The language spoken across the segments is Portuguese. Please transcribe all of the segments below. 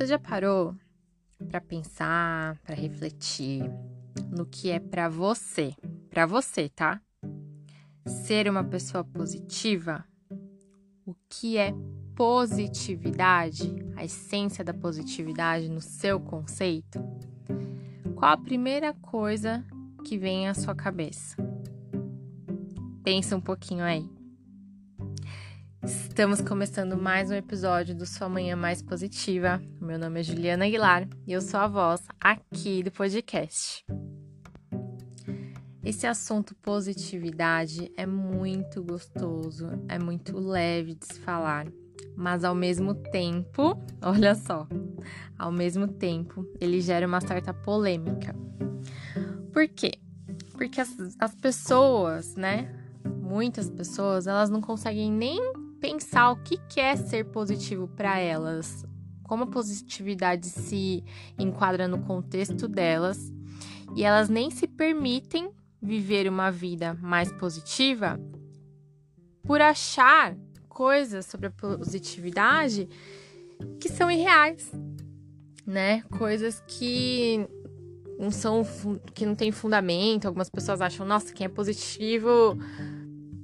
Você já parou para pensar, para refletir no que é para você, para você, tá? Ser uma pessoa positiva? O que é positividade? A essência da positividade no seu conceito? Qual a primeira coisa que vem à sua cabeça? Pensa um pouquinho aí. Estamos começando mais um episódio do Sua Manhã Mais Positiva. Meu nome é Juliana Aguilar e eu sou a voz aqui do podcast. Esse assunto positividade é muito gostoso, é muito leve de se falar, mas ao mesmo tempo, olha só, ao mesmo tempo ele gera uma certa polêmica. Por quê? Porque as, as pessoas, né? Muitas pessoas, elas não conseguem nem pensar o que é ser positivo para elas, como a positividade se enquadra no contexto delas, e elas nem se permitem viver uma vida mais positiva por achar coisas sobre a positividade que são irreais, né? Coisas que não são que não tem fundamento. Algumas pessoas acham, nossa, quem é positivo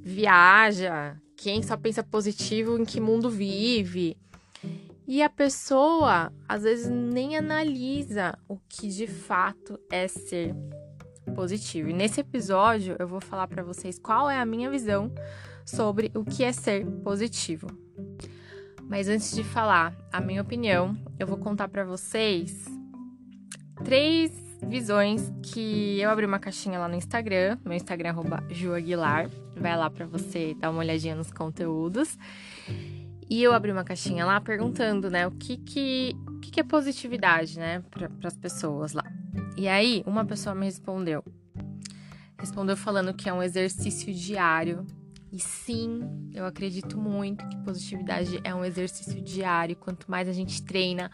viaja, quem só pensa positivo, em que mundo vive. E a pessoa, às vezes, nem analisa o que de fato é ser positivo. E nesse episódio, eu vou falar para vocês qual é a minha visão sobre o que é ser positivo. Mas antes de falar a minha opinião, eu vou contar para vocês três visões que eu abri uma caixinha lá no Instagram, meu Instagram é @juaguilar. Vai lá para você dar uma olhadinha nos conteúdos. E eu abri uma caixinha lá perguntando, né, o que que, o que, que é positividade, né, para as pessoas lá. E aí, uma pessoa me respondeu. Respondeu falando que é um exercício diário. E sim, eu acredito muito que positividade é um exercício diário. Quanto mais a gente treina,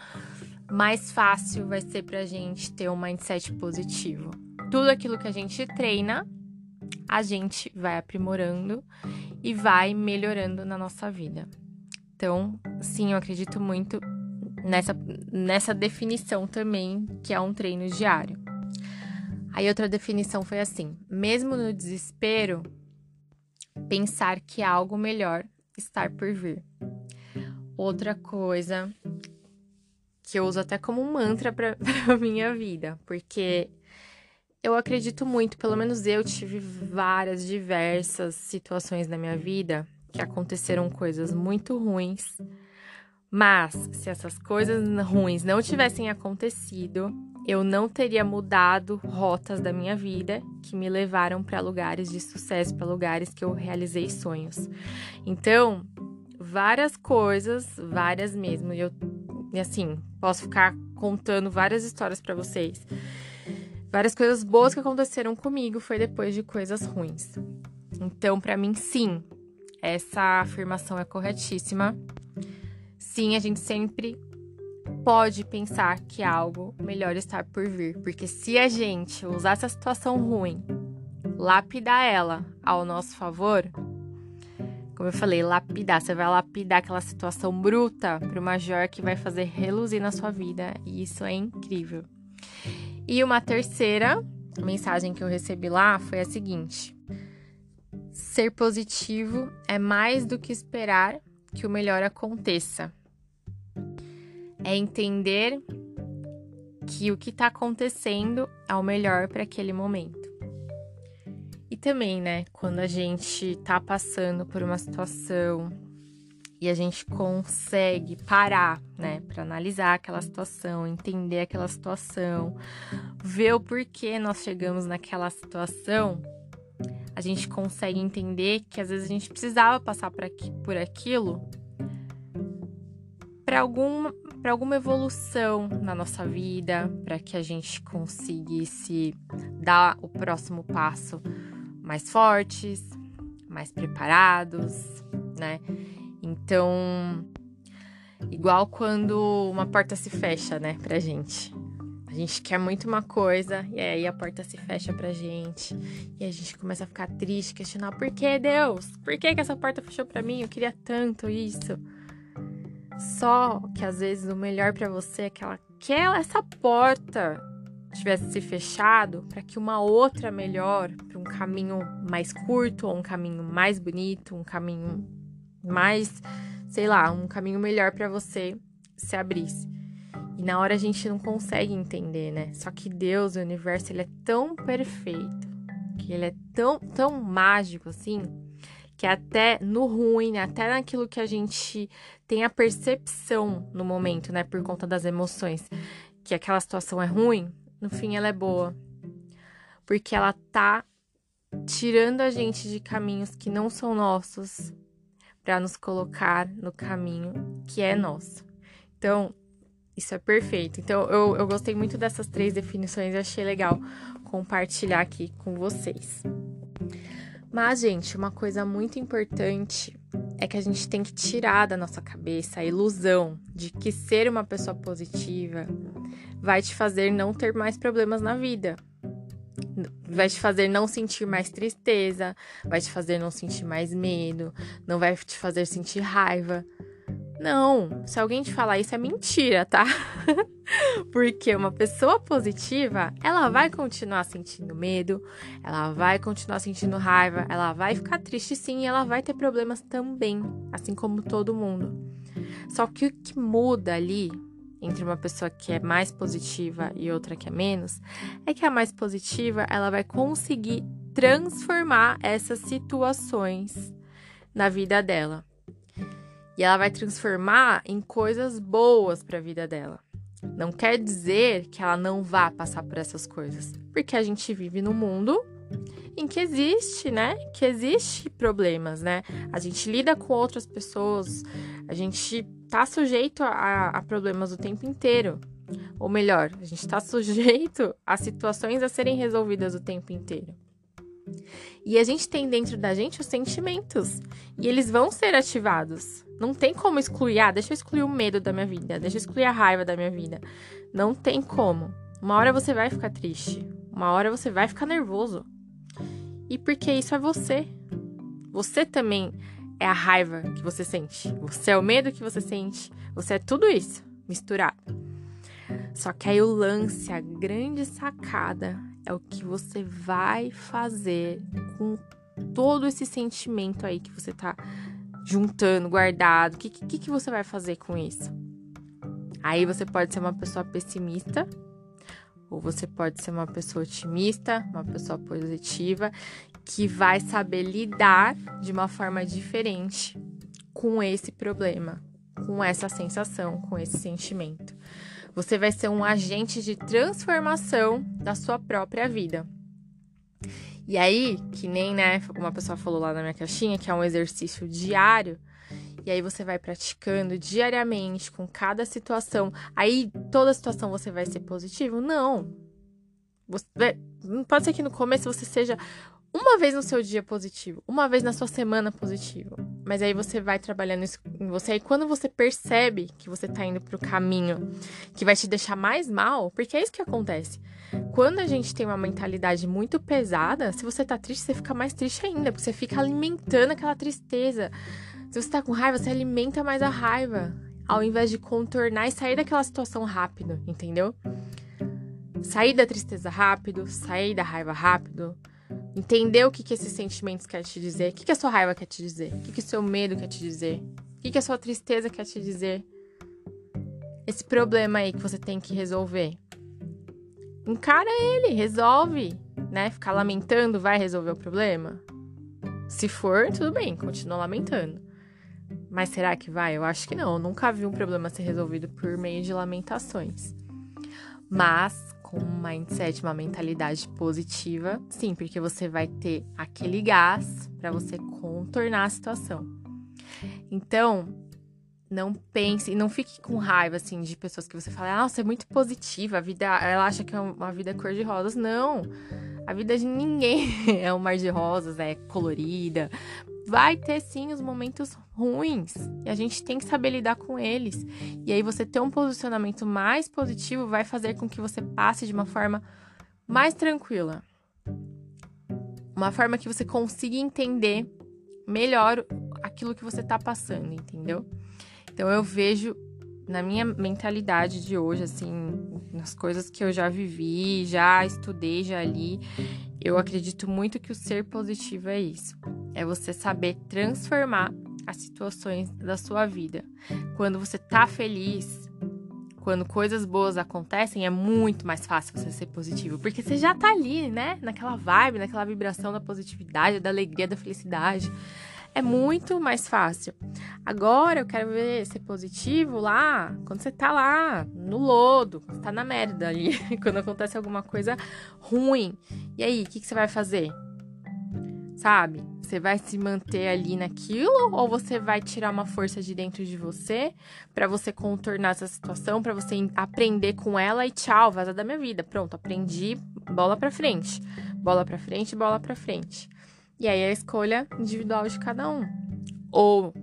mais fácil vai ser pra gente ter um mindset positivo. Tudo aquilo que a gente treina, a gente vai aprimorando e vai melhorando na nossa vida. Então, sim, eu acredito muito nessa, nessa definição também, que é um treino diário. Aí outra definição foi assim: mesmo no desespero, pensar que algo melhor está por vir. Outra coisa que eu uso até como mantra para a minha vida, porque eu acredito muito, pelo menos eu tive várias, diversas situações na minha vida que aconteceram coisas muito ruins, mas se essas coisas ruins não tivessem acontecido, eu não teria mudado rotas da minha vida que me levaram para lugares de sucesso, para lugares que eu realizei sonhos. Então, várias coisas, várias mesmo, e eu assim, posso ficar contando várias histórias para vocês. Várias coisas boas que aconteceram comigo foi depois de coisas ruins. Então, para mim, sim, essa afirmação é corretíssima. Sim, a gente sempre pode pensar que algo melhor está por vir, porque se a gente usar essa situação ruim, lapidar ela ao nosso favor, como eu falei, lapidar. Você vai lapidar aquela situação bruta para uma joia que vai fazer reluzir na sua vida. E isso é incrível. E uma terceira mensagem que eu recebi lá foi a seguinte: Ser positivo é mais do que esperar que o melhor aconteça. É entender que o que está acontecendo é o melhor para aquele momento também, né, quando a gente tá passando por uma situação e a gente consegue parar, né, para analisar aquela situação, entender aquela situação, ver o porquê nós chegamos naquela situação, a gente consegue entender que às vezes a gente precisava passar por, aqui, por aquilo para alguma para alguma evolução na nossa vida, para que a gente conseguisse dar o próximo passo mais fortes, mais preparados, né? Então, igual quando uma porta se fecha, né, pra gente. A gente quer muito uma coisa e aí a porta se fecha pra gente. E a gente começa a ficar triste, questionar por que Deus? Por que, que essa porta fechou pra mim? Eu queria tanto isso. Só que às vezes o melhor para você é que aquela essa porta tivesse se fechado para que uma outra melhor, para um caminho mais curto ou um caminho mais bonito, um caminho mais, sei lá, um caminho melhor para você se abrisse. E na hora a gente não consegue entender, né? Só que Deus, o universo, ele é tão perfeito, que ele é tão, tão mágico assim, que até no ruim, até naquilo que a gente tem a percepção no momento, né, por conta das emoções, que aquela situação é ruim, no fim ela é boa. Porque ela tá tirando a gente de caminhos que não são nossos para nos colocar no caminho que é nosso. Então, isso é perfeito. Então, eu, eu gostei muito dessas três definições e achei legal compartilhar aqui com vocês. Mas, gente, uma coisa muito importante é que a gente tem que tirar da nossa cabeça a ilusão de que ser uma pessoa positiva vai te fazer não ter mais problemas na vida. Vai te fazer não sentir mais tristeza, vai te fazer não sentir mais medo, não vai te fazer sentir raiva. Não, se alguém te falar isso é mentira, tá? Porque uma pessoa positiva, ela vai continuar sentindo medo, ela vai continuar sentindo raiva, ela vai ficar triste sim, e ela vai ter problemas também, assim como todo mundo. Só que o que muda ali entre uma pessoa que é mais positiva e outra que é menos, é que a mais positiva, ela vai conseguir transformar essas situações na vida dela. E ela vai transformar em coisas boas para a vida dela. Não quer dizer que ela não vá passar por essas coisas, porque a gente vive no mundo em que existe, né? Que existe problemas, né? A gente lida com outras pessoas, a gente tá sujeito a, a problemas o tempo inteiro. Ou melhor, a gente está sujeito a situações a serem resolvidas o tempo inteiro. E a gente tem dentro da gente os sentimentos. E eles vão ser ativados. Não tem como excluir. Ah, deixa eu excluir o medo da minha vida. Deixa eu excluir a raiva da minha vida. Não tem como. Uma hora você vai ficar triste. Uma hora você vai ficar nervoso. E porque isso é você. Você também é a raiva que você sente. Você é o medo que você sente. Você é tudo isso misturado. Só que aí o lance, a grande sacada é o que você vai fazer com todo esse sentimento aí que você tá juntando, guardado. O que, que, que você vai fazer com isso? Aí você pode ser uma pessoa pessimista, ou você pode ser uma pessoa otimista, uma pessoa positiva, que vai saber lidar de uma forma diferente com esse problema, com essa sensação, com esse sentimento. Você vai ser um agente de transformação da sua própria vida. E aí, que nem, né, uma pessoa falou lá na minha caixinha, que é um exercício diário, e aí você vai praticando diariamente com cada situação. Aí toda situação você vai ser positivo? Não. Você, pode ser que no começo você seja uma vez no seu dia positivo, uma vez na sua semana positivo. Mas aí você vai trabalhando isso em você. E quando você percebe que você tá indo pro caminho que vai te deixar mais mal, porque é isso que acontece. Quando a gente tem uma mentalidade muito pesada, se você tá triste, você fica mais triste ainda, porque você fica alimentando aquela tristeza. Se você tá com raiva, você alimenta mais a raiva, ao invés de contornar e sair daquela situação rápido, entendeu? Sair da tristeza rápido, sair da raiva rápido, Entender o que, que esses sentimentos quer te dizer, o que, que a sua raiva quer te dizer, o que, que o seu medo quer te dizer, o que, que a sua tristeza quer te dizer. Esse problema aí que você tem que resolver. Encara ele, resolve, né? Ficar lamentando vai resolver o problema? Se for, tudo bem, continua lamentando. Mas será que vai? Eu acho que não. Eu nunca vi um problema ser resolvido por meio de lamentações. Mas com um mindset, uma mentalidade positiva, sim, porque você vai ter aquele gás para você contornar a situação. Então, não pense e não fique com raiva assim de pessoas que você fala, nossa, é muito positiva, a vida, ela acha que é uma vida cor de rosas. Não. A vida de ninguém é um mar de rosas, é colorida. Vai ter sim os momentos ruins e a gente tem que saber lidar com eles. E aí você ter um posicionamento mais positivo vai fazer com que você passe de uma forma mais tranquila. Uma forma que você consiga entender melhor aquilo que você está passando, entendeu? Então eu vejo na minha mentalidade de hoje, assim, nas coisas que eu já vivi, já estudei, já li, eu acredito muito que o ser positivo é isso. É você saber transformar as situações da sua vida. Quando você tá feliz, quando coisas boas acontecem, é muito mais fácil você ser positivo, porque você já tá ali, né? Naquela vibe, naquela vibração da positividade, da alegria, da felicidade é muito mais fácil. Agora eu quero ver ser positivo lá, quando você tá lá no lodo, tá na merda ali, quando acontece alguma coisa ruim. E aí, o que, que você vai fazer? Sabe? Você vai se manter ali naquilo ou você vai tirar uma força de dentro de você para você contornar essa situação, para você aprender com ela e tchau, vaza da minha vida. Pronto, aprendi, bola para frente. Bola para frente, bola para frente. E aí a escolha individual de cada um. Ou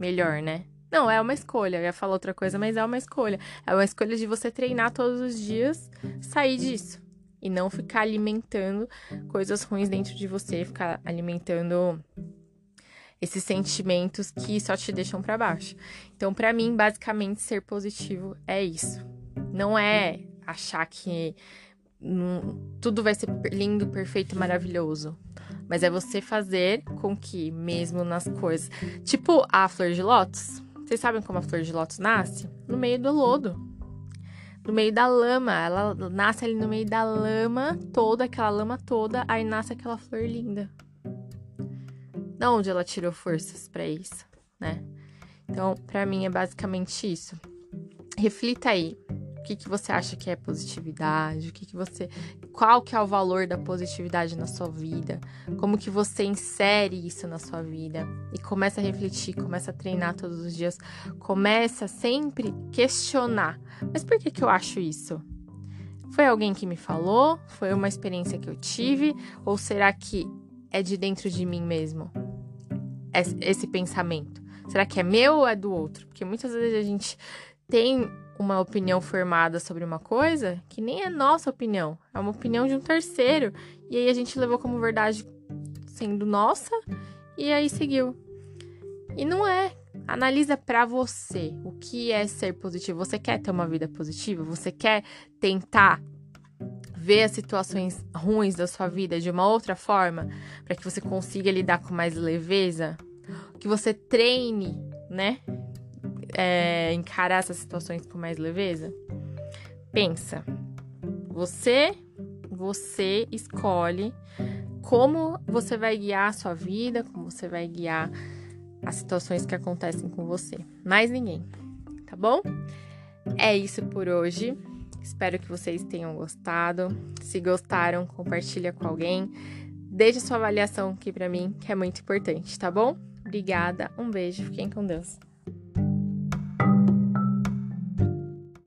melhor, né? Não, é uma escolha. Eu ia falar outra coisa, mas é uma escolha. É uma escolha de você treinar todos os dias, sair disso. E não ficar alimentando coisas ruins dentro de você, ficar alimentando esses sentimentos que só te deixam para baixo. Então, para mim, basicamente, ser positivo é isso. Não é achar que tudo vai ser lindo, perfeito, maravilhoso. Mas é você fazer com que, mesmo nas coisas. Tipo a flor de lótus. Vocês sabem como a flor de lótus nasce? No meio do lodo. No meio da lama. Ela nasce ali no meio da lama toda, aquela lama toda, aí nasce aquela flor linda. Da onde ela tirou forças para isso, né? Então, para mim é basicamente isso. Reflita aí o que, que você acha que é positividade? O que, que você. Qual que é o valor da positividade na sua vida? Como que você insere isso na sua vida? E começa a refletir, começa a treinar todos os dias, começa sempre questionar. Mas por que, que eu acho isso? Foi alguém que me falou? Foi uma experiência que eu tive? Ou será que é de dentro de mim mesmo? Esse pensamento? Será que é meu ou é do outro? Porque muitas vezes a gente tem uma opinião formada sobre uma coisa que nem é nossa opinião, é uma opinião de um terceiro. E aí a gente levou como verdade sendo nossa e aí seguiu. E não é. Analisa para você o que é ser positivo. Você quer ter uma vida positiva? Você quer tentar ver as situações ruins da sua vida de uma outra forma para que você consiga lidar com mais leveza? Que você treine, né? É, encarar essas situações com mais leveza? Pensa. Você, você escolhe como você vai guiar a sua vida, como você vai guiar as situações que acontecem com você. Mais ninguém, tá bom? É isso por hoje. Espero que vocês tenham gostado. Se gostaram, compartilha com alguém. Deixe sua avaliação aqui para mim, que é muito importante, tá bom? Obrigada, um beijo, fiquem com Deus.